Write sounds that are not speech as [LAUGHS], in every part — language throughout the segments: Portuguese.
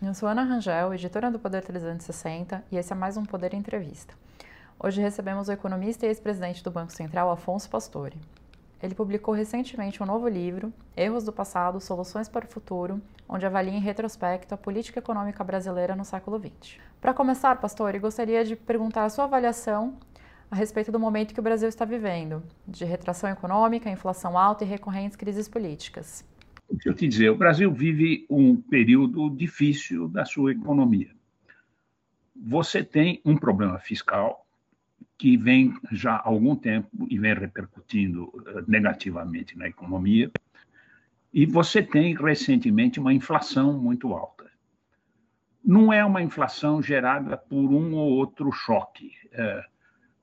Eu sou Ana Rangel, editora do Poder 360, e esse é mais um Poder Entrevista. Hoje recebemos o economista e ex-presidente do Banco Central, Afonso Pastore. Ele publicou recentemente um novo livro, Erros do Passado, Soluções para o Futuro, onde avalia em retrospecto a política econômica brasileira no século XX. Para começar, Pastore, gostaria de perguntar a sua avaliação a respeito do momento que o Brasil está vivendo, de retração econômica, inflação alta e recorrentes crises políticas. Deixa eu te dizer, o Brasil vive um período difícil da sua economia. Você tem um problema fiscal que vem já há algum tempo e vem repercutindo eh, negativamente na economia, e você tem recentemente uma inflação muito alta. Não é uma inflação gerada por um ou outro choque. É,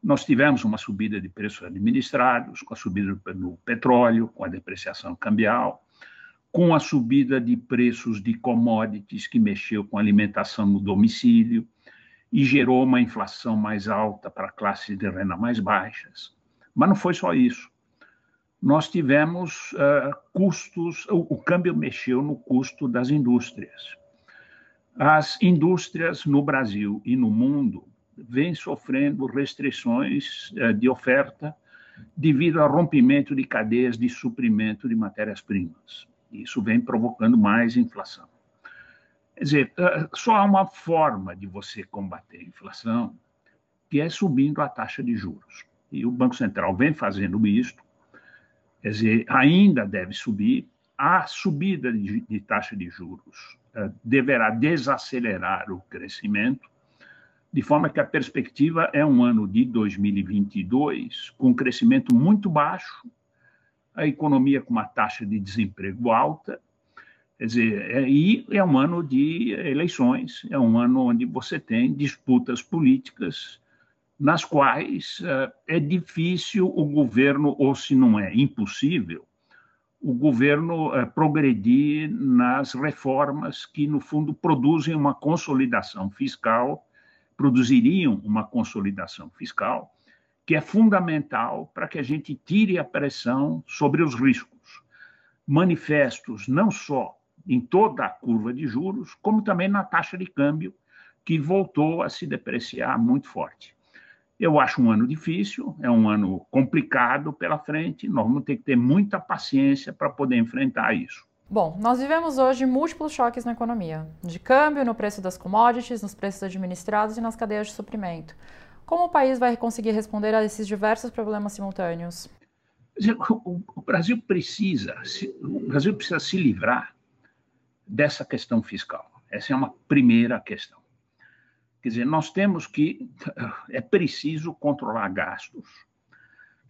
nós tivemos uma subida de preços administrados, com a subida do petróleo, com a depreciação cambial, com a subida de preços de commodities que mexeu com alimentação no domicílio e gerou uma inflação mais alta para classes de renda mais baixas. Mas não foi só isso. Nós tivemos uh, custos, o, o câmbio mexeu no custo das indústrias. As indústrias no Brasil e no mundo vêm sofrendo restrições uh, de oferta devido ao rompimento de cadeias de suprimento de matérias-primas. Isso vem provocando mais inflação. Quer dizer, eh, só há uma forma de você combater a inflação, que é subindo a taxa de juros. E o Banco Central vem fazendo isso, quer dizer, ainda deve subir. A subida de, de taxa de juros uh, deverá desacelerar o crescimento, de forma que a perspectiva é um ano de 2022 com crescimento muito baixo a economia com uma taxa de desemprego alta, quer dizer, é, e é um ano de eleições, é um ano onde você tem disputas políticas nas quais uh, é difícil o governo, ou se não é impossível, o governo uh, progredir nas reformas que, no fundo, produzem uma consolidação fiscal, produziriam uma consolidação fiscal, que é fundamental para que a gente tire a pressão sobre os riscos, manifestos não só em toda a curva de juros, como também na taxa de câmbio, que voltou a se depreciar muito forte. Eu acho um ano difícil, é um ano complicado pela frente, nós vamos ter que ter muita paciência para poder enfrentar isso. Bom, nós vivemos hoje múltiplos choques na economia, de câmbio, no preço das commodities, nos preços administrados e nas cadeias de suprimento. Como o país vai conseguir responder a esses diversos problemas simultâneos? O Brasil precisa, o Brasil precisa se livrar dessa questão fiscal. Essa é uma primeira questão. Quer dizer, nós temos que é preciso controlar gastos.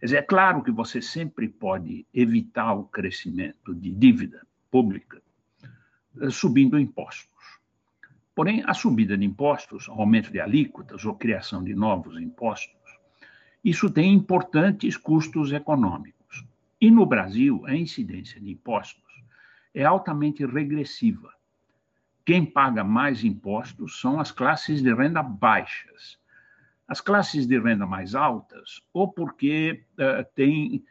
Quer dizer, é claro que você sempre pode evitar o crescimento de dívida pública eh, subindo impostos. Porém, a subida de impostos, aumento de alíquotas ou criação de novos impostos, isso tem importantes custos econômicos. E no Brasil, a incidência de impostos é altamente regressiva. Quem paga mais impostos são as classes de renda baixas. As classes de renda mais altas, ou porque uh, têm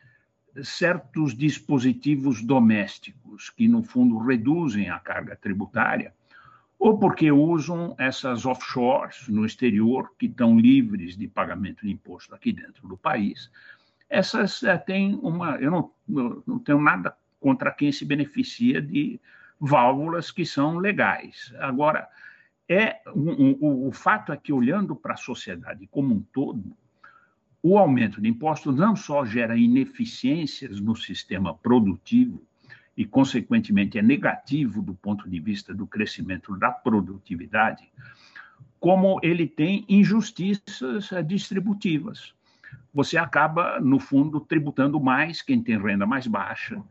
certos dispositivos domésticos que, no fundo, reduzem a carga tributária, ou porque usam essas offshores no exterior, que estão livres de pagamento de imposto aqui dentro do país. Essas é, têm uma. Eu não, eu não tenho nada contra quem se beneficia de válvulas que são legais. Agora, é um, um, o fato é que, olhando para a sociedade como um todo, o aumento de impostos não só gera ineficiências no sistema produtivo, e, consequentemente, é negativo do ponto de vista do crescimento da produtividade, como ele tem injustiças eh, distributivas. Você acaba, no fundo, tributando mais quem tem renda mais baixa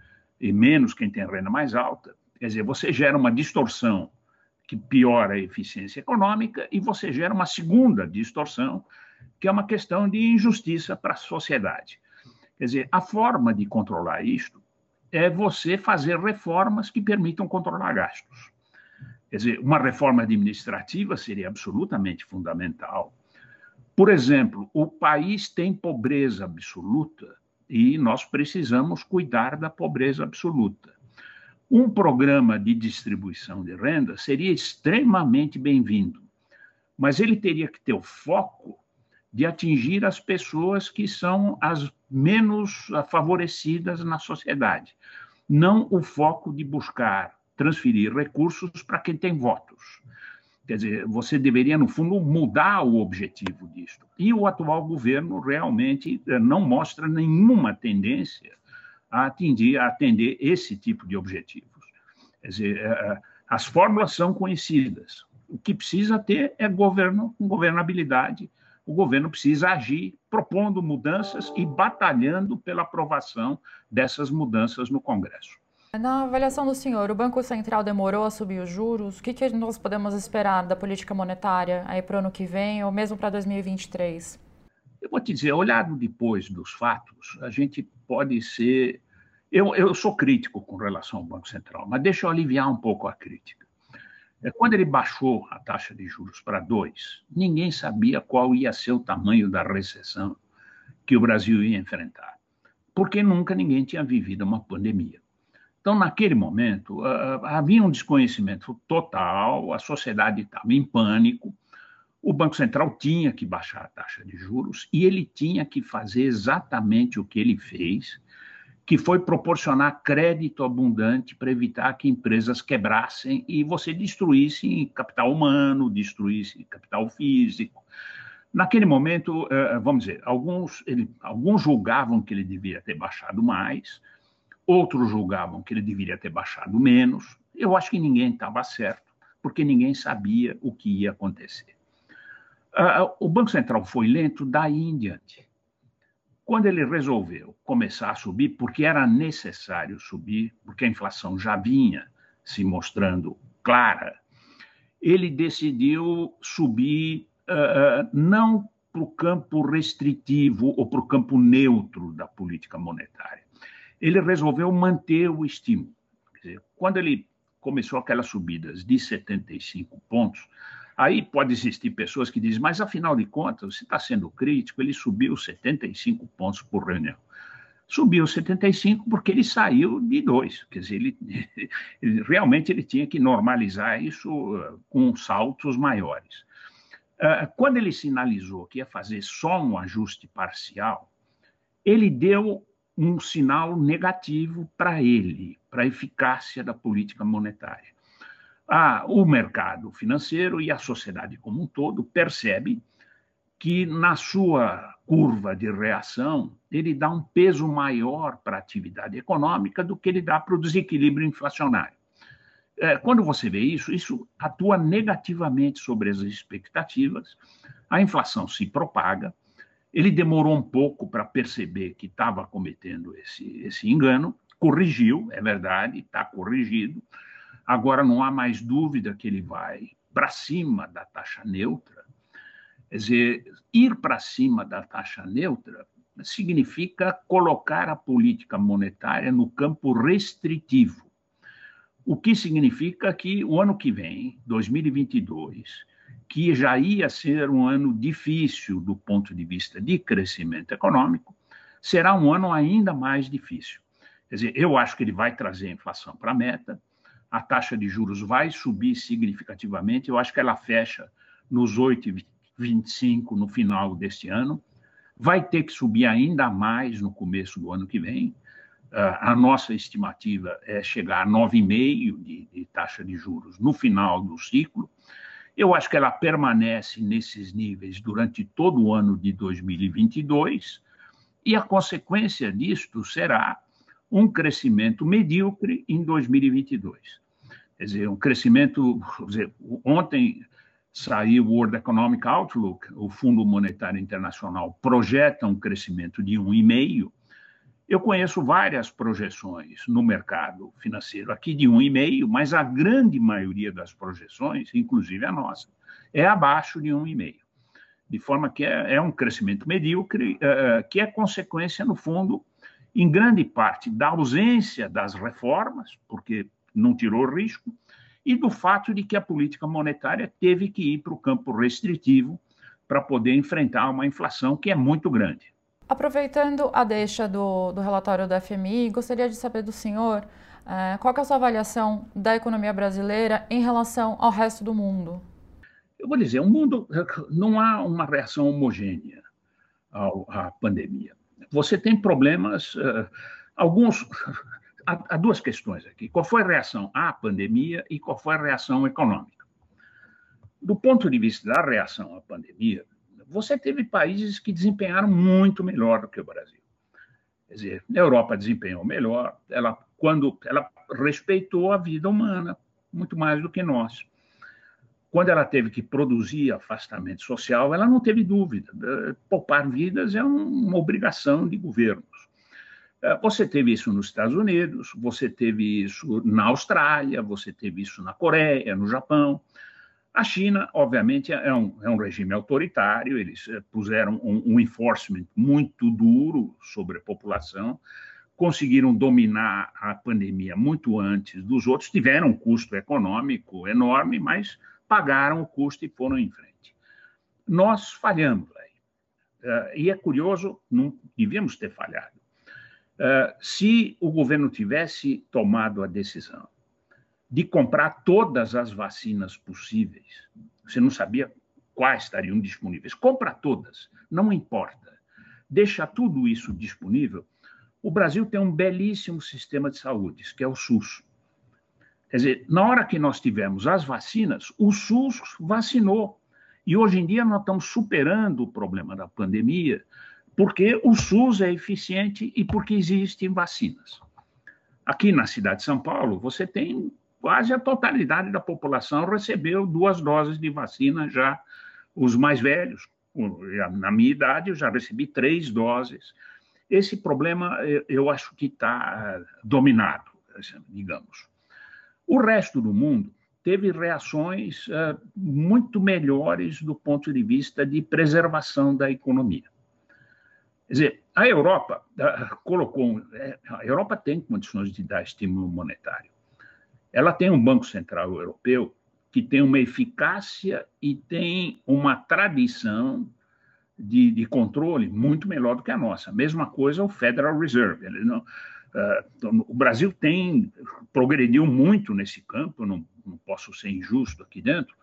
e menos quem tem renda mais alta. Quer dizer, você gera uma distorção que piora a eficiência econômica e você gera uma segunda distorção, que é uma questão de injustiça para a sociedade. Quer dizer, a forma de controlar isto é você fazer reformas que permitam controlar gastos. Quer dizer, uma reforma administrativa seria absolutamente fundamental. Por exemplo, o país tem pobreza absoluta e nós precisamos cuidar da pobreza absoluta. Um programa de distribuição de renda seria extremamente bem-vindo, mas ele teria que ter o foco de atingir as pessoas que são as menos favorecidas na sociedade, não o foco de buscar transferir recursos para quem tem votos. Quer dizer, você deveria, no fundo, mudar o objetivo disto. E o atual governo realmente eh, não mostra nenhuma tendência a atender, a atender esse tipo de objetivos. Quer dizer, eh, eh, as fórmulas são conhecidas. O que precisa ter é governo, governabilidade. O governo precisa agir propondo mudanças e batalhando pela aprovação dessas mudanças no Congresso. Na avaliação do senhor, o Banco Central demorou a subir os juros? O que, que nós podemos esperar da política monetária aí para o ano que vem ou mesmo para 2023? Eu vou te dizer, olhado depois dos fatos, a gente pode ser. Eu, eu sou crítico com relação ao Banco Central, mas deixa eu aliviar um pouco a crítica. É, quando ele baixou a taxa de juros para 2, ninguém sabia qual ia ser o tamanho da recessão que o Brasil ia enfrentar, porque nunca ninguém tinha vivido uma pandemia. Então, naquele momento, uh, havia um desconhecimento total, a sociedade estava em pânico, o Banco Central tinha que baixar a taxa de juros e ele tinha que fazer exatamente o que ele fez, que foi proporcionar crédito abundante para evitar que empresas quebrassem e você destruísse capital humano, destruísse capital físico. Naquele momento, vamos dizer, alguns, ele, alguns julgavam que ele devia ter baixado mais, Outros julgavam que ele deveria ter baixado menos. Eu acho que ninguém estava certo, porque ninguém sabia o que ia acontecer. Uh, o Banco Central foi lento daí em diante. Quando ele resolveu começar a subir, porque era necessário subir, porque a inflação já vinha se mostrando clara, ele decidiu subir uh, não para o campo restritivo ou para o campo neutro da política monetária ele resolveu manter o estímulo. Dizer, quando ele começou aquelas subidas de 75 pontos, aí pode existir pessoas que dizem, mas afinal de contas, você está sendo crítico, ele subiu 75 pontos por reunião. Subiu 75 porque ele saiu de dois, quer dizer, ele, [LAUGHS] ele realmente ele tinha que normalizar isso uh, com saltos maiores. Uh, quando ele sinalizou que ia fazer só um ajuste parcial, ele deu um sinal negativo para ele, para a eficácia da política monetária. O mercado financeiro e a sociedade como um todo percebe que na sua curva de reação ele dá um peso maior para a atividade econômica do que ele dá para o desequilíbrio inflacionário. É, quando você vê isso, isso atua negativamente sobre as expectativas, a inflação se propaga, ele demorou um pouco para perceber que estava cometendo esse, esse engano, corrigiu, é verdade, está corrigido. Agora não há mais dúvida que ele vai para cima da taxa neutra. Quer dizer, ir para cima da taxa neutra significa colocar a política monetária no campo restritivo. O que significa que o ano que vem, 2022, que já ia ser um ano difícil do ponto de vista de crescimento econômico, será um ano ainda mais difícil. Quer dizer, eu acho que ele vai trazer a inflação para a meta, a taxa de juros vai subir significativamente, eu acho que ela fecha nos 8,25 no final deste ano, vai ter que subir ainda mais no começo do ano que vem. Uh, a nossa estimativa é chegar a 9,5% de, de taxa de juros no final do ciclo. Eu acho que ela permanece nesses níveis durante todo o ano de 2022, e a consequência disto será um crescimento medíocre em 2022. Quer dizer, um crescimento. Dizer, ontem saiu o World Economic Outlook, o Fundo Monetário Internacional projeta um crescimento de 1,5%, eu conheço várias projeções no mercado financeiro aqui de 1,5, mas a grande maioria das projeções, inclusive a nossa, é abaixo de 1,5. De forma que é, é um crescimento medíocre, uh, que é consequência, no fundo, em grande parte, da ausência das reformas, porque não tirou risco, e do fato de que a política monetária teve que ir para o campo restritivo para poder enfrentar uma inflação que é muito grande. Aproveitando a deixa do, do relatório do FMI, gostaria de saber do senhor É, qual é a sua avaliação da economia brasileira em relação ao resto do mundo? Eu vou dizer, o mundo não há uma reação homogênea à pandemia. Você tem problemas, uh, alguns. Há, há duas questões aqui. Qual foi a reação à pandemia e qual foi a reação econômica? Do ponto de vista da reação à pandemia, você teve países que desempenharam muito melhor do que o Brasil. Quer dizer, a Europa desempenhou melhor, ela quando ela respeitou a vida humana muito mais do que nós. Quando ela teve que produzir afastamento social, ela não teve dúvida. Poupar vidas é uma obrigação de governos. É, você teve isso nos Estados Unidos, você teve isso na Austrália, você teve isso na Coreia, no Japão. A China, obviamente, é um, é um regime autoritário, eles eh, puseram um, um enforcement muito duro sobre a população, conseguiram dominar a pandemia muito antes dos outros, tiveram um custo econômico enorme, mas pagaram o custo e foram em frente. Nós falhamos aí. E é curioso, não devíamos ter falhado. Uh, se o governo tivesse tomado a decisão de comprar todas as vacinas possíveis. Você não sabia quais estariam disponíveis. Compra todas, não importa. Deixa tudo isso disponível. O Brasil tem um belíssimo sistema de saúde, que é o SUS. Quer dizer, na hora que nós tivemos as vacinas, o SUS vacinou. E hoje em dia nós estamos superando o problema da pandemia, porque o SUS é eficiente e porque existem vacinas. Aqui na cidade de São Paulo, você tem quase a totalidade da população recebeu duas doses de vacina já, os mais velhos. Na minha idade, eu já recebi três doses. Esse problema, eu acho que está dominado, digamos. O resto do mundo teve reações uh, muito melhores do ponto de vista de preservação da economia. Quer dizer, a Europa colocou. Uh, a Europa tem condições de dar estímulo monetário. Ela tem um Banco Central Europeu que tem uma eficácia e tem uma tradição de, de controle muito melhor do que a nossa. Mesma coisa o Federal Reserve. Não, uh, o Brasil tem progrediu muito nesse campo, não, não posso ser injusto aqui dentro,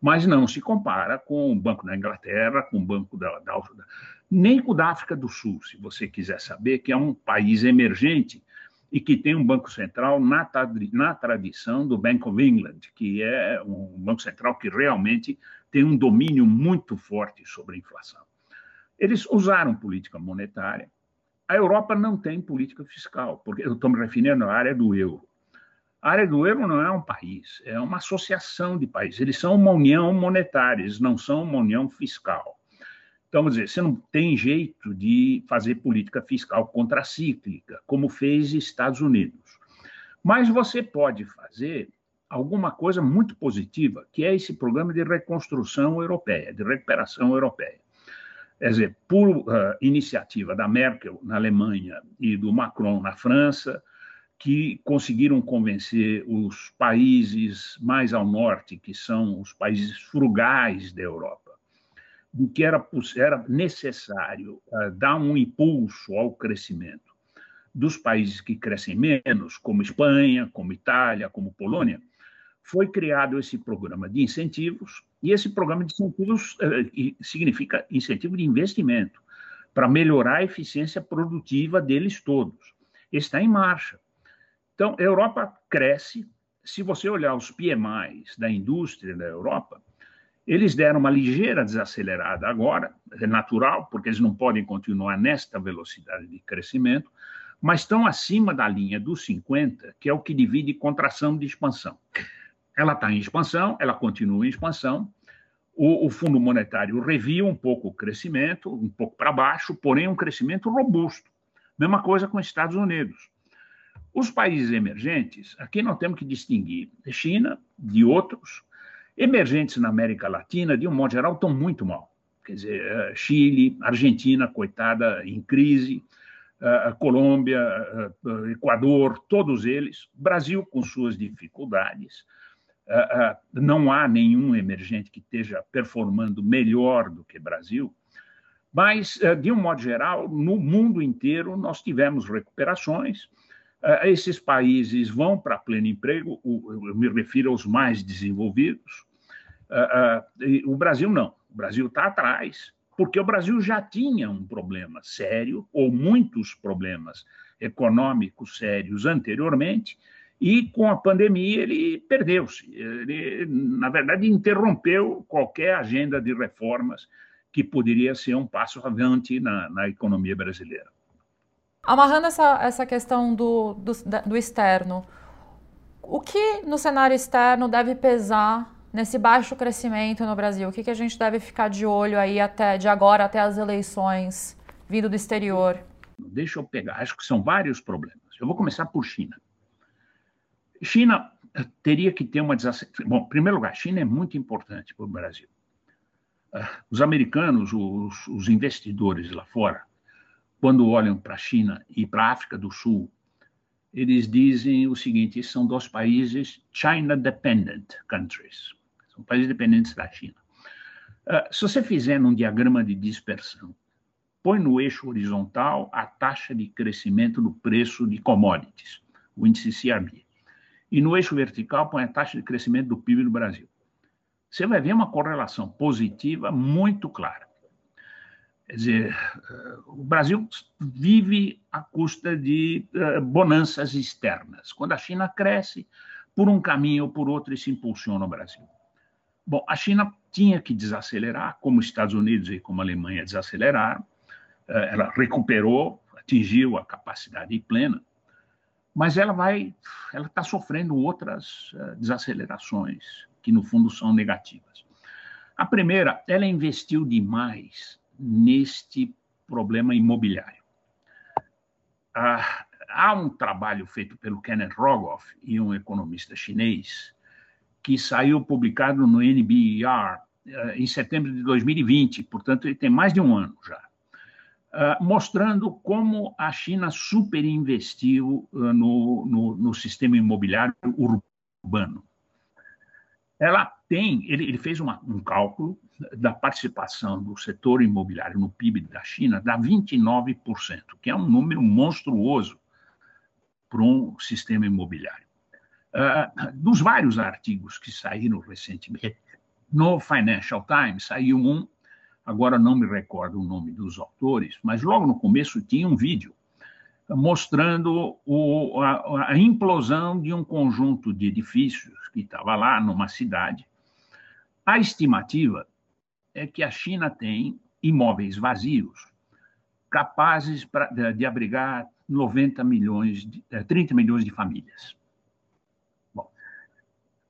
mas não se compara com o Banco da Inglaterra, com o Banco da, da, nem com da África do Sul, se você quiser saber, que é um país emergente e que tem um banco central na, na tradição do Bank of England, que é um banco central que realmente tem um domínio muito forte sobre a inflação. Eles usaram política monetária. A Europa não tem política fiscal, porque eu estou me referindo à área do euro. A área do euro não é um país, é uma associação de países. Eles são uma união monetária, eles não são uma união fiscal. Então, vamos dizer, você não tem jeito de fazer política fiscal contracíclica, como fez Estados Unidos. Mas você pode fazer alguma coisa muito positiva, que é esse programa de reconstrução europeia, de recuperação europeia. Quer dizer, por uh, iniciativa da Merkel na Alemanha e do Macron na França, que conseguiram convencer os países mais ao norte, que são os países frugais da Europa, de que era, era necessário uh, dar um impulso ao crescimento dos países que crescem menos, como Espanha, como Itália, como Polônia, foi criado esse programa de incentivos, e esse programa de incentivos uh, significa incentivo de investimento, para melhorar a eficiência produtiva deles todos. Está em marcha. Então, a Europa cresce. Se você olhar os PMIs da indústria da Europa, eles deram uma ligeira desacelerada agora, é natural, porque eles não podem continuar nesta velocidade de crescimento, mas estão acima da linha dos 50, que é o que divide contração de expansão. Ela está em expansão, ela continua em expansão. O, o Fundo Monetário reviu um pouco o crescimento, um pouco para baixo, porém um crescimento robusto. Mesma coisa com os Estados Unidos. Os países emergentes, aqui nós temos que distinguir China de outros, Emergentes na América Latina, de um modo geral, estão muito mal. Quer dizer, eh, Chile, Argentina, coitada, em crise, eh, Colômbia, eh, Equador, todos eles, Brasil com suas dificuldades. Não há nenhum emergente que esteja performando melhor do que Brasil, mas, de um modo geral, no mundo inteiro, nós tivemos recuperações esses países vão para pleno emprego, eu me refiro aos mais desenvolvidos. Uh, o Brasil não. O Brasil está atrás, porque o Brasil já tinha um problema sério, ou muitos problemas econômicos sérios anteriormente, e com a pandemia ele perdeu-se. Ele, na verdade, interrompeu qualquer agenda de reformas que poderia ser um passo avante na, na economia brasileira. Amarrando essa, essa questão do, do, do externo, o que no cenário externo deve pesar nesse baixo crescimento no Brasil? O que, que a gente deve ficar de olho aí até de agora até as eleições vindo do exterior? Deixa eu pegar, acho que são vários problemas. Eu vou começar por China. China eh, teria que ter uma desaceleração. Bom, em primeiro lugar, China é muito importante para o Brasil. Eh, os americanos, os, os investidores lá fora, quando olham para a China e para a África do Sul, eles dizem o seguinte: são dois países China dependent countries, são países dependentes da China. Uh, se você fizer num diagrama de dispersão, põe no eixo horizontal a taxa de crescimento do preço de commodities, o índice CRB e no eixo vertical põe a taxa de crescimento do PIB do Brasil. Você vai ver uma correlação positiva muito clara. Quer dizer, eh, o Brasil vive à custa de eh, bonanças externas. Quando a China cresce, por um caminho ou por outro, isso impulsiona o Brasil. Bom, a China tinha que desacelerar, como os Estados Unidos e como a Alemanha desaceleraram. Eh, ela recuperou, atingiu a capacidade plena mas ela vai, ela está sofrendo outras uh, desacelerações que no fundo são negativas. A primeira, ela investiu demais neste problema imobiliário. Uh, há um trabalho feito pelo Kenneth Rogoff e um economista chinês que saiu publicado no NBER uh, em setembro de 2020, portanto ele tem mais de um ano já ah, mostrando como a China superinvestiu uh, no, no, no, sistema imobiliário urbano. Ela tem, ele, ele fez uma, um cálculo da participação do setor imobiliário no PIB da China, dá 29%, que é um número monstruoso para um sistema imobiliário. Uh, dos vários artigos que saíram recentemente, no Financial Times saiu um agora não me recordo o nome dos autores, mas logo no começo tinha um vídeo mostrando o, a, a, implosão de um conjunto de edifícios que estava lá numa cidade. A estimativa é que a China tem imóveis vazios capazes pra, de, de abrigar 90 milhões, de, 30 eh, milhões de famílias.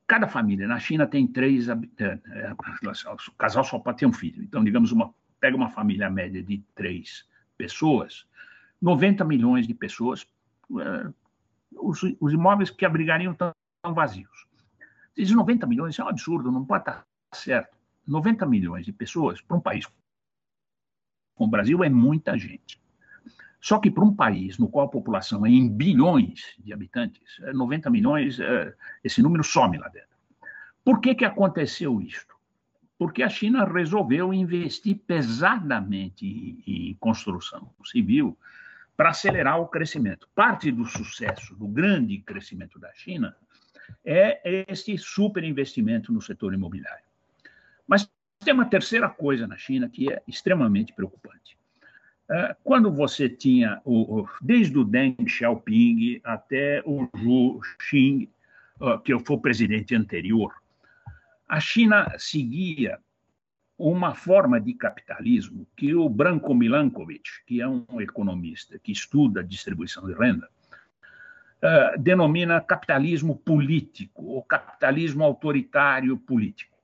Cada família na China tem três habitantes. É, o casal só pode ter um filho. Então, digamos, uma, pega uma família média de três pessoas, 90 milhões de pessoas, é, os, os, imóveis que abrigariam estão, vazios. Diz 90 milhões, é um absurdo, não pode estar certo. 90 milhões de pessoas para um país como o Brasil é muita gente. Só que para um país no qual a população é em bilhões de habitantes, 90 é, milhões, é, esse número some lá dentro. Por que, que aconteceu isto? Porque a China resolveu investir pesadamente em construção civil para acelerar o crescimento. Parte do sucesso, do grande crescimento da China, é esse superinvestimento no setor imobiliário. Mas tem uma terceira coisa na China que é extremamente preocupante. É, quando você tinha, o, desde o Deng Xiaoping até o Zhu Xing, que foi o presidente anterior, a China seguia uma forma de capitalismo que o Branko Milankovitch, que é um economista que estuda a distribuição de renda, uh, denomina capitalismo político, ou capitalismo autoritário político.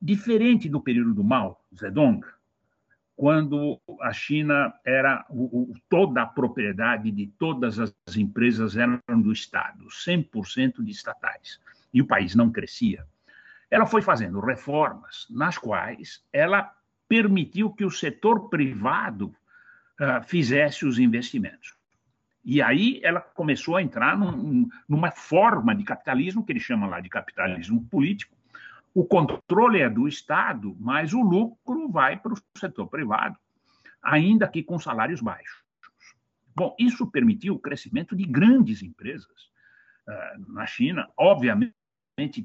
Diferente do período do Mao Zedong, quando a China era o, toda a propriedade de todas as empresas eram do Estado, 100% de estatais, e o país não crescia. Ela foi fazendo reformas nas quais ela permitiu que o setor privado uh, fizesse os investimentos. E aí ela começou a entrar num, numa forma de capitalismo que ele chama lá de capitalismo político, o controle é do Estado, mas o lucro vai para o setor privado, ainda que com salários baixos. Bom, isso permitiu o crescimento de grandes empresas uh, na China, obviamente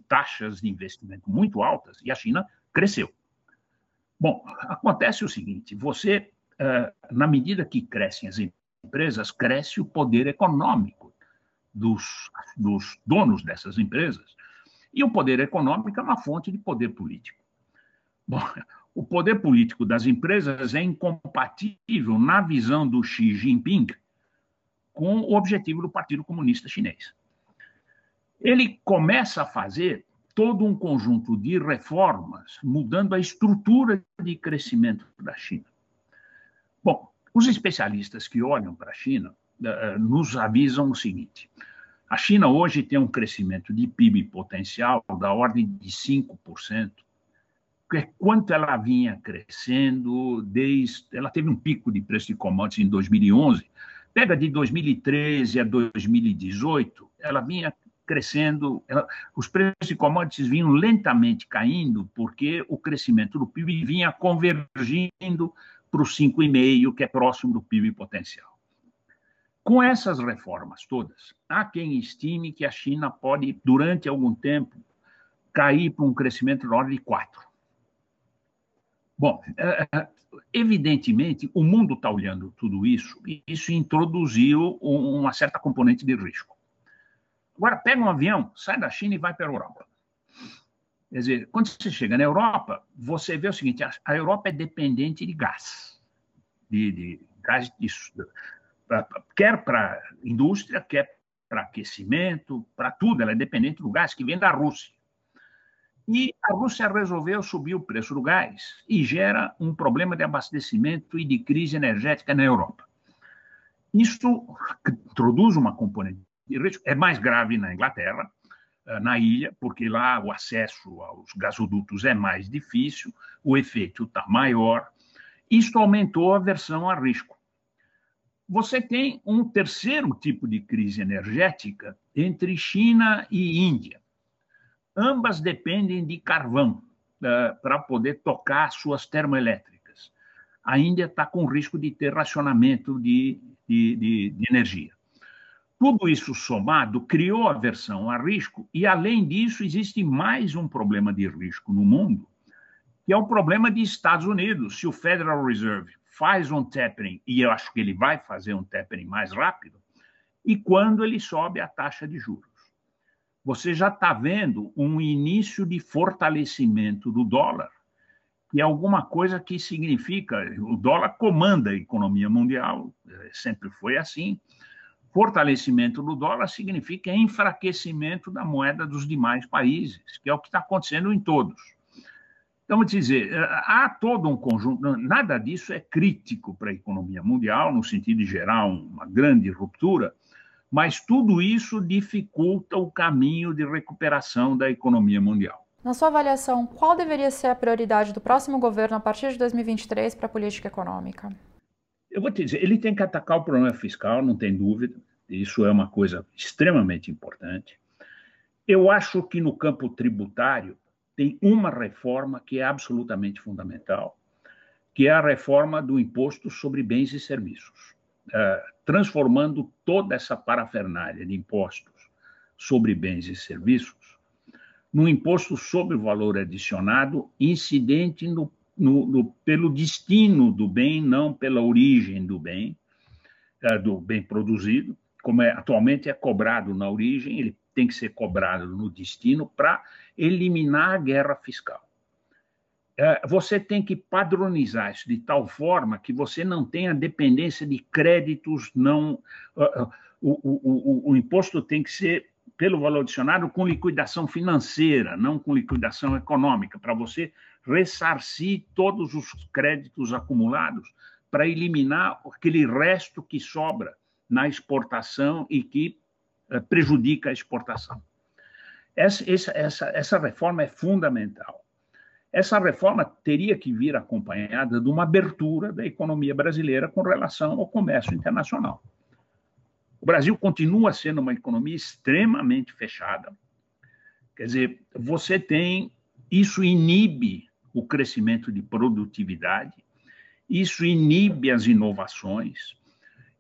taxas de investimento muito altas, e a China cresceu. Bom, acontece o seguinte: você, uh, na medida que crescem as empresas, cresce o poder econômico dos, dos donos dessas empresas. E o poder econômico é uma fonte de poder político. Bom, o poder político das empresas é incompatível, na visão do Xi Jinping, com o objetivo do Partido Comunista Chinês. Ele começa a fazer todo um conjunto de reformas, mudando a estrutura de crescimento da China. Bom, os especialistas que olham para a China uh, nos avisam o seguinte: a China hoje tem um crescimento de PIB potencial da ordem de 5%, que é quanto ela vinha crescendo desde. Ela teve um pico de preço de commodities em 2011. Pega de 2013 a 2018, ela vinha crescendo, ela, os preços de commodities vinham lentamente caindo, porque o crescimento do PIB vinha convergindo para o 5,5%, que é próximo do PIB potencial. Com essas reformas todas, há quem estime que a China pode, durante algum tempo, cair para um crescimento da ordem de 4%. Bom, é, é, evidentemente, o mundo está olhando tudo isso, e isso introduziu uma certa componente de risco. Agora, pega um avião, sai da China e vai para a Europa. Quer dizer, quando você chega na Europa, você vê o seguinte: a Europa é dependente de gás, de, de gás de, pra, quer para indústria, quer para aquecimento, para tudo. Ela é dependente do gás que vem da Rússia. E a Rússia resolveu subir o preço do gás e gera um problema de abastecimento e de crise energética na Europa. Isso introduz uma componente de risco. É mais grave na Inglaterra, eh, na ilha, porque lá o acesso aos gasodutos é mais difícil, o efeito está maior. Isto aumentou a aversão a risco. Você tem um terceiro tipo de crise energética entre China e Índia. Ambas dependem de carvão uh, para poder tocar suas termoelétricas. A Índia está com risco de ter racionamento de, de, de, de energia. Tudo isso somado criou aversão a risco, e, além disso, existe mais um problema de risco no mundo, que é o problema de Estados Unidos. Se o Federal Reserve faz um tapering, e eu acho que ele vai fazer um tapering mais rápido, e quando ele sobe a taxa de juros. Você já está vendo um início de fortalecimento do dólar, que é alguma coisa que significa o dólar comanda a economia mundial, eh, sempre foi assim fortalecimento do dólar significa enfraquecimento da moeda dos demais países, que é o que está acontecendo em todos. Então, dizer, há todo um conjunto, nada disso é crítico para a economia mundial, no sentido de gerar uma grande ruptura, mas tudo isso dificulta o caminho de recuperação da economia mundial. Na sua avaliação, qual deveria ser a prioridade do próximo governo a partir de 2023 para a política econômica? Eu vou te dizer, ele tem que atacar o problema fiscal, não tem dúvida. Isso é uma coisa extremamente importante. Eu acho que no campo tributário tem uma reforma que é absolutamente fundamental, que é a reforma do imposto sobre bens e serviços, uh, transformando toda essa parafernália de impostos sobre bens e serviços num imposto sobre o valor adicionado incidente no, no, no, pelo destino do bem, não pela origem do bem, uh, do bem produzido, como é, atualmente é cobrado na origem, ele tem que ser cobrado no destino para eliminar a guerra fiscal. É, você tem que padronizar isso de tal forma que você não tenha dependência de créditos não. Uh, uh, o, o, o, o imposto tem que ser pelo valor adicionado com liquidação financeira, não com liquidação econômica, para você ressarcir todos os créditos acumulados para eliminar aquele resto que sobra na exportação e que prejudica a exportação. Essa, essa, essa, essa reforma é fundamental. Essa reforma teria que vir acompanhada de uma abertura da economia brasileira com relação ao comércio internacional. O Brasil continua sendo uma economia extremamente fechada. Quer dizer, você tem. Isso inibe o crescimento de produtividade, isso inibe as inovações,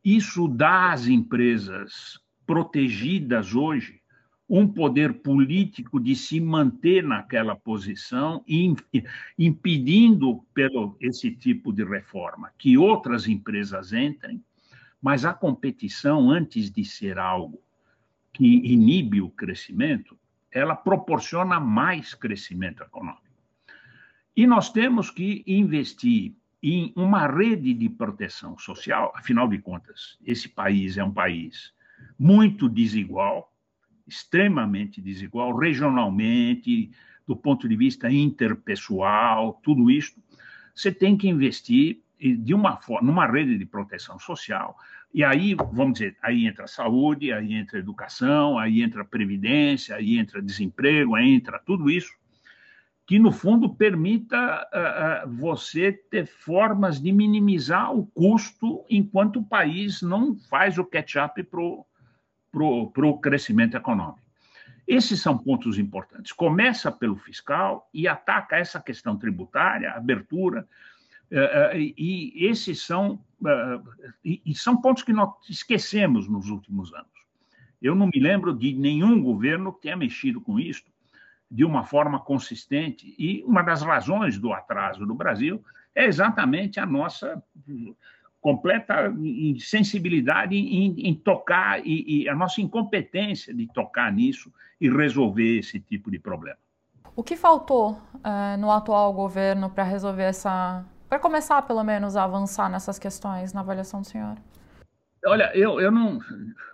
Isso dá às empresas protegidas hoje um poder político de se manter naquela posição, impedindo pelo esse tipo de reforma que outras empresas entrem, mas a competição antes de ser algo que inibe o crescimento, ela proporciona mais crescimento econômico. E nós temos que investir em uma rede de proteção social, afinal de contas, esse país é um país muito desigual, extremamente desigual, regionalmente, do ponto de vista interpessoal, tudo isso, você tem que investir de uma forma, numa rede de proteção social. E aí, vamos dizer, aí entra saúde, aí entra educação, aí entra previdência, aí entra desemprego, aí entra tudo isso, que no fundo permita uh, uh, você ter formas de minimizar o custo enquanto o país não faz o catch-up para o crescimento econômico. Esses são pontos importantes. Começa pelo fiscal e ataca essa questão tributária, abertura, eh, e esses são, eh, e são pontos que nós esquecemos nos últimos anos. Eu não me lembro de nenhum governo que tenha mexido com isso de uma forma consistente, e uma das razões do atraso do Brasil é exatamente a nossa completa insensibilidade em, em tocar e, e, a nossa incompetência de tocar nisso e resolver esse tipo de problema. O que faltou uh, no atual governo para resolver essa, para começar pelo menos a avançar nessas questões na avaliação do senhor? Olha, eu, eu não,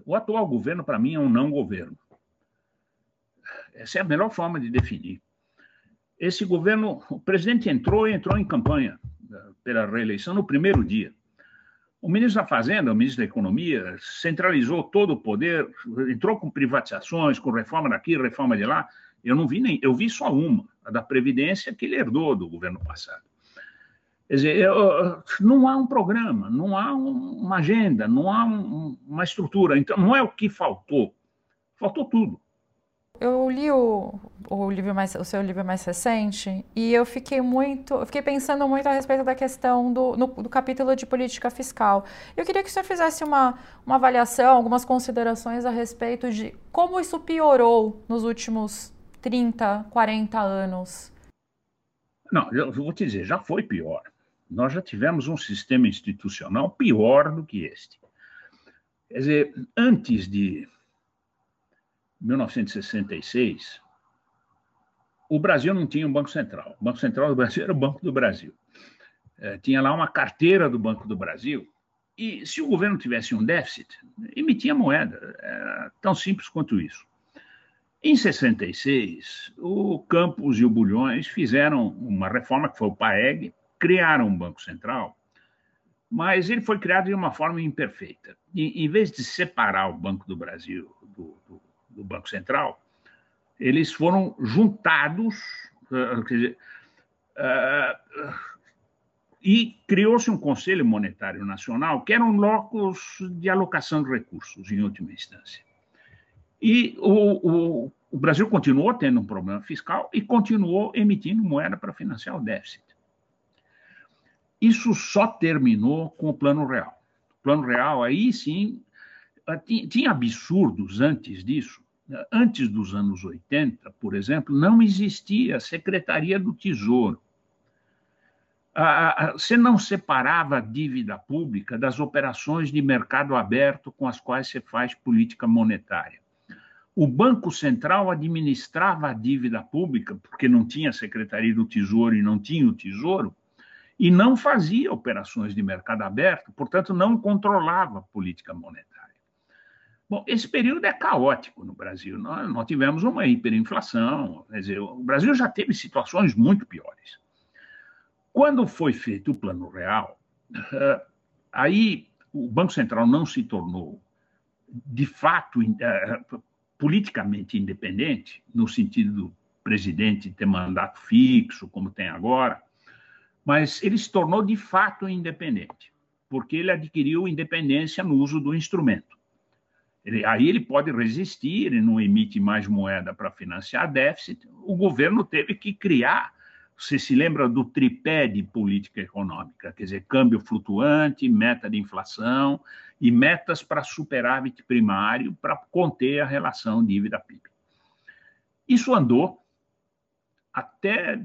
o atual governo para mim é um não governo. Essa é a melhor forma de definir. Esse governo, o presidente entrou e entrou em campanha eh, pela reeleição no primeiro dia o ministro da Fazenda, o ministro da Economia, centralizou todo o poder, entrou com privatizações, com reforma daqui, reforma de lá. Eu não vi nem, eu vi só uma, a da Previdência, que ele herdou do governo passado. Quer dizer, eu, não há um programa, não há um, uma agenda, não há um, uma estrutura. Então, não é o que faltou, faltou tudo. Eu li o, o, livro mais, o seu livro mais recente e eu fiquei muito, eu fiquei pensando muito a respeito da questão do, no, do capítulo de política fiscal. Eu queria que o senhor fizesse uma, uma avaliação, algumas considerações a respeito de como isso piorou nos últimos 30, 40 anos. Não, eu vou te dizer, já foi pior. Nós já tivemos um sistema institucional pior do que este. Quer dizer, antes de 1966, o Brasil não tinha um Banco Central. O Banco Central do Brasil [LAUGHS] era o Banco do Brasil. É, tinha lá uma carteira do Banco do Brasil. E se o governo tivesse um déficit, emitia moeda. Era tão simples quanto isso. Em 66, o Campos e o Bulhões fizeram uma reforma que foi o PAEG, criaram um Banco Central, mas ele foi criado de uma forma imperfeita. E, em vez de separar o Banco do Brasil do, do do Banco Central, eles foram juntados, uh, quer dizer, uh, e criou-se um Conselho Monetário Nacional, que era um locus de alocação de recursos, em última instância. E o, o, o Brasil continuou tendo um problema fiscal e continuou emitindo moeda para financiar o déficit. Isso só terminou com o Plano Real. O Plano Real, aí sim, tinha absurdos antes disso, Antes dos anos 80, por exemplo, não existia Secretaria do Tesouro. Você não separava a dívida pública das operações de mercado aberto com as quais você faz política monetária. O Banco Central administrava a dívida pública, porque não tinha Secretaria do Tesouro e não tinha o Tesouro, e não fazia operações de mercado aberto, portanto, não controlava a política monetária. Bom, esse período é caótico no Brasil. Nós, nós tivemos uma hiperinflação, quer dizer, o Brasil já teve situações muito piores. Quando foi feito o Plano Real, uh, aí o Banco Central não se tornou, de fato, uh, politicamente independente, no sentido do presidente ter mandato fixo, como tem agora, mas ele se tornou, de fato, independente, porque ele adquiriu independência no uso do instrumento. Ele, aí ele pode resistir, ele não emite mais moeda para financiar déficit. O governo teve que criar, você se lembra do tripé de política econômica, quer dizer, câmbio flutuante, meta de inflação e metas para superávit primário para conter a relação dívida-PIB. Isso andou até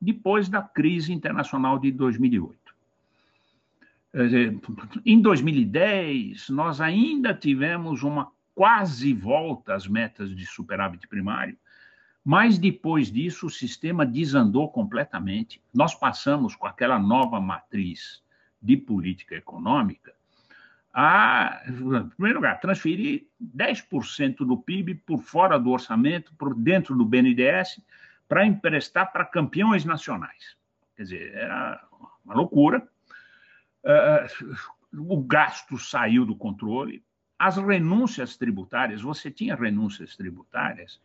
depois da crise internacional de 2008. Em 2010, nós ainda tivemos uma quase volta às metas de superávit primário, mas depois disso o sistema desandou completamente. Nós passamos com aquela nova matriz de política econômica a, em primeiro lugar, transferir 10% do PIB por fora do orçamento, por dentro do BNDES, para emprestar para campeões nacionais. Quer dizer, era uma loucura. Uh, o gasto saiu do controle. As renúncias tributárias, você tinha renúncias tributárias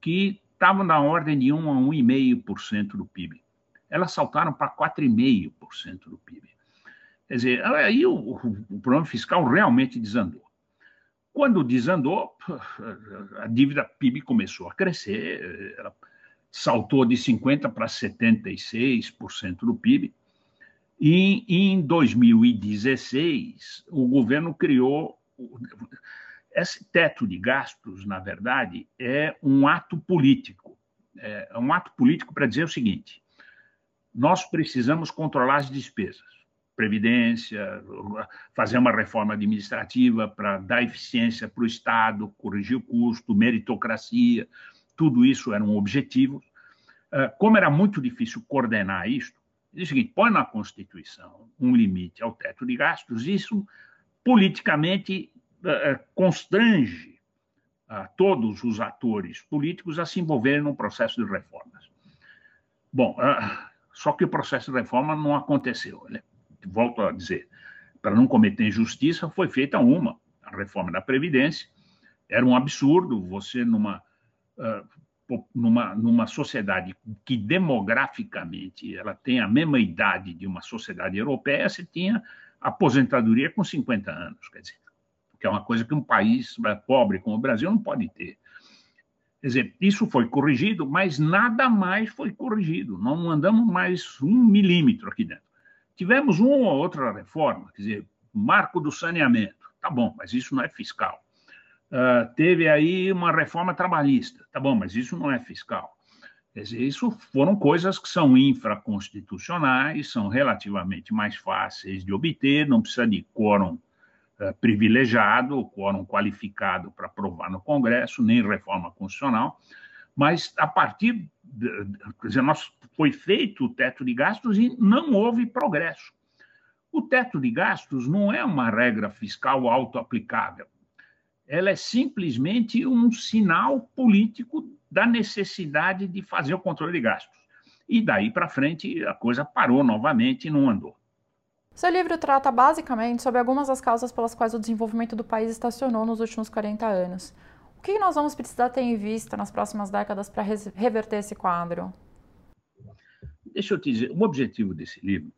que estavam na ordem de 1 a 1,5% do PIB. Elas saltaram para 4,5% do PIB. Quer dizer, aí o, o problema fiscal realmente desandou. Quando desandou, a dívida PIB começou a crescer, ela saltou de 50% para 76% do PIB. E em 2016, o governo criou. Esse teto de gastos, na verdade, é um ato político. É um ato político para dizer o seguinte: nós precisamos controlar as despesas previdência, fazer uma reforma administrativa para dar eficiência para o Estado, corrigir o custo, meritocracia, tudo isso eram objetivos. Ah, como era muito difícil coordenar isso, diz o seguinte: põe na Constituição um limite ao teto de gastos, isso politicamente ah, ah, constrange todos os atores políticos a se envolverem no processo de reformas. Bom, só que o processo de reforma não aconteceu. Né? volto a dizer, para não cometer injustiça, foi feita uma, a reforma da Previdência. Era um absurdo você, numa, numa, numa sociedade que demograficamente ela tem a mesma idade de uma sociedade europeia, você tinha aposentadoria com 50 anos, quer dizer, que é uma coisa que um país pobre como o Brasil não pode ter. Quer dizer, isso foi corrigido, mas nada mais foi corrigido. Não andamos mais um milímetro aqui dentro. Tivemos uma ou outra reforma, quer dizer, marco do saneamento, tá bom, mas isso não é fiscal. Uh, teve aí uma reforma trabalhista, tá bom, mas isso não é fiscal. Quer dizer, isso foram coisas que são infraconstitucionais, são relativamente mais fáceis de obter, não precisa de quórum uh, privilegiado, quórum qualificado para aprovar no Congresso, nem reforma constitucional mas a partir, de, quer dizer, nós, foi feito o teto de gastos e não houve progresso. O teto de gastos não é uma regra fiscal auto-aplicável. Ela é simplesmente um sinal político da necessidade de fazer o controle de gastos. E daí para frente a coisa parou novamente e não andou. Seu livro trata basicamente sobre algumas das causas pelas quais o desenvolvimento do país estacionou nos últimos 40 anos. O que nós vamos precisar ter em vista nas próximas décadas para reverter esse quadro? Deixa eu te dizer, o objetivo desse livro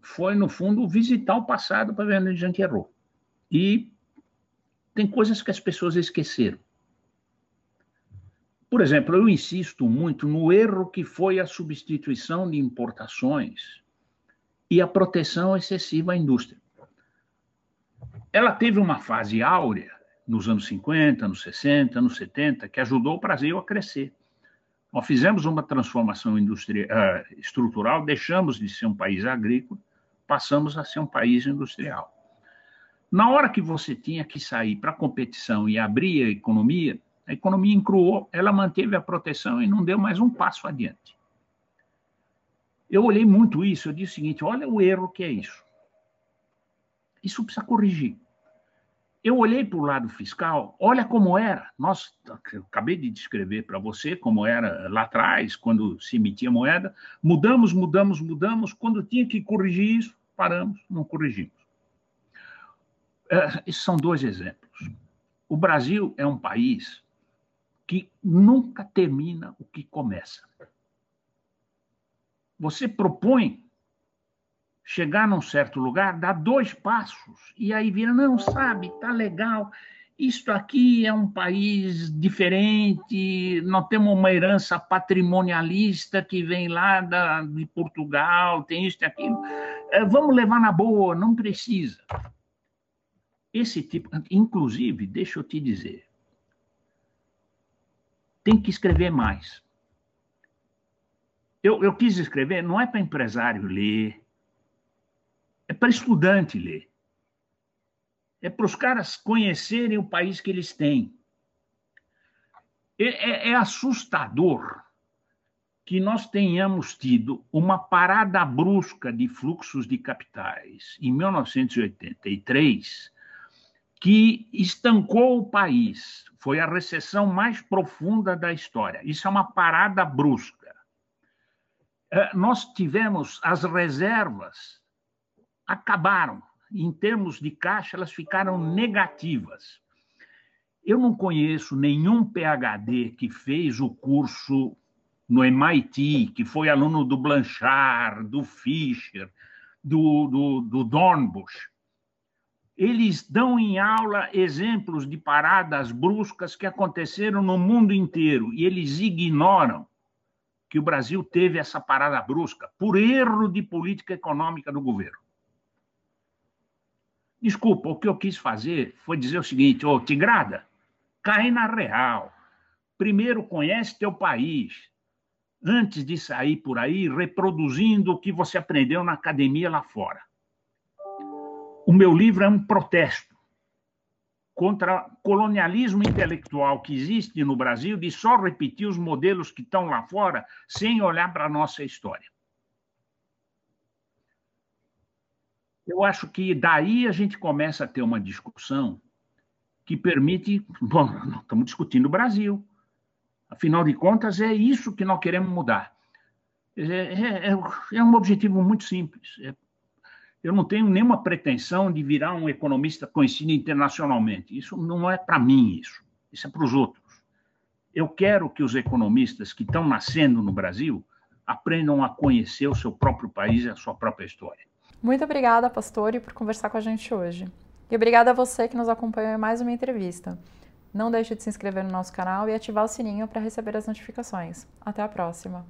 foi, no fundo, visitar o passado para ver onde a gente errou. E tem coisas que as pessoas esqueceram. Por exemplo, eu insisto muito no erro que foi a substituição de importações e a proteção excessiva à indústria. Ela teve uma fase áurea nos anos 50, anos 60, anos 70, que ajudou o Brasil a crescer. Nós fizemos uma transformação industrial, uh, estrutural, deixamos de ser um país agrícola, passamos a ser um país industrial. Na hora que você tinha que sair para a competição e abrir a economia, a economia encruou, ela manteve a proteção e não deu mais um passo adiante. Eu olhei muito isso, eu disse o seguinte: olha o erro que é isso. Isso precisa corrigir. Eu olhei para o lado fiscal, olha como era. Nós, acabei de descrever para você como era lá atrás, quando se emitia moeda. Mudamos, mudamos, mudamos. Quando tinha que corrigir isso, paramos, não corrigimos. É, esses são dois exemplos. O Brasil é um país que nunca termina o que começa. Você propõe chegar num certo lugar, dá dois passos e aí vira, não, sabe, tá legal, isto aqui é um país diferente, nós temos uma herança patrimonialista que vem lá da, de Portugal, tem isso e aquilo, é, vamos levar na boa, não precisa. Esse tipo, inclusive, deixa eu te dizer, tem que escrever mais. Eu, eu quis escrever, não é para empresário ler, é para estudante ler. É para os caras conhecerem o país que eles têm. É, é, é assustador que nós tenhamos tido uma parada brusca de fluxos de capitais em 1983 que estancou o país. Foi a recessão mais profunda da história. Isso é uma parada brusca. É, nós tivemos as reservas acabaram. Em termos de caixa, elas ficaram negativas. Eu não conheço nenhum PhD que fez o curso no MIT, que foi aluno do Blanchard, do Fischer, do, do, do Dornbusch. Eles dão em aula exemplos de paradas bruscas que aconteceram no mundo inteiro e eles ignoram que o Brasil teve essa parada brusca por erro de política econômica do governo. Desculpa, o que eu quis fazer foi dizer o seguinte: ô, Tigrada, cai na real. Primeiro conhece teu país, antes de sair por aí reproduzindo o que você aprendeu na academia lá fora. O meu livro é um protesto contra o colonialismo intelectual que existe no Brasil de só repetir os modelos que estão lá fora sem olhar para a nossa história. Eu acho que daí a gente começa a ter uma discussão que permite. [LAUGHS] Bom, estamos discutindo o Brasil. Afinal de contas, é isso que nós queremos mudar. É, é, é, é um objetivo muito simples. É, eu não tenho nenhuma pretensão de virar um economista conhecido internacionalmente. Isso não é para mim, isso. Isso é para os outros. Eu quero que os economistas que estão nascendo no Brasil aprendam a conhecer o seu próprio país e a sua própria história. Muito obrigada, Pastore, por conversar com a gente hoje. E obrigada a você que nos acompanhou em mais uma entrevista. Não deixe de se inscrever no nosso canal e ativar o sininho para receber as notificações. Até a próxima!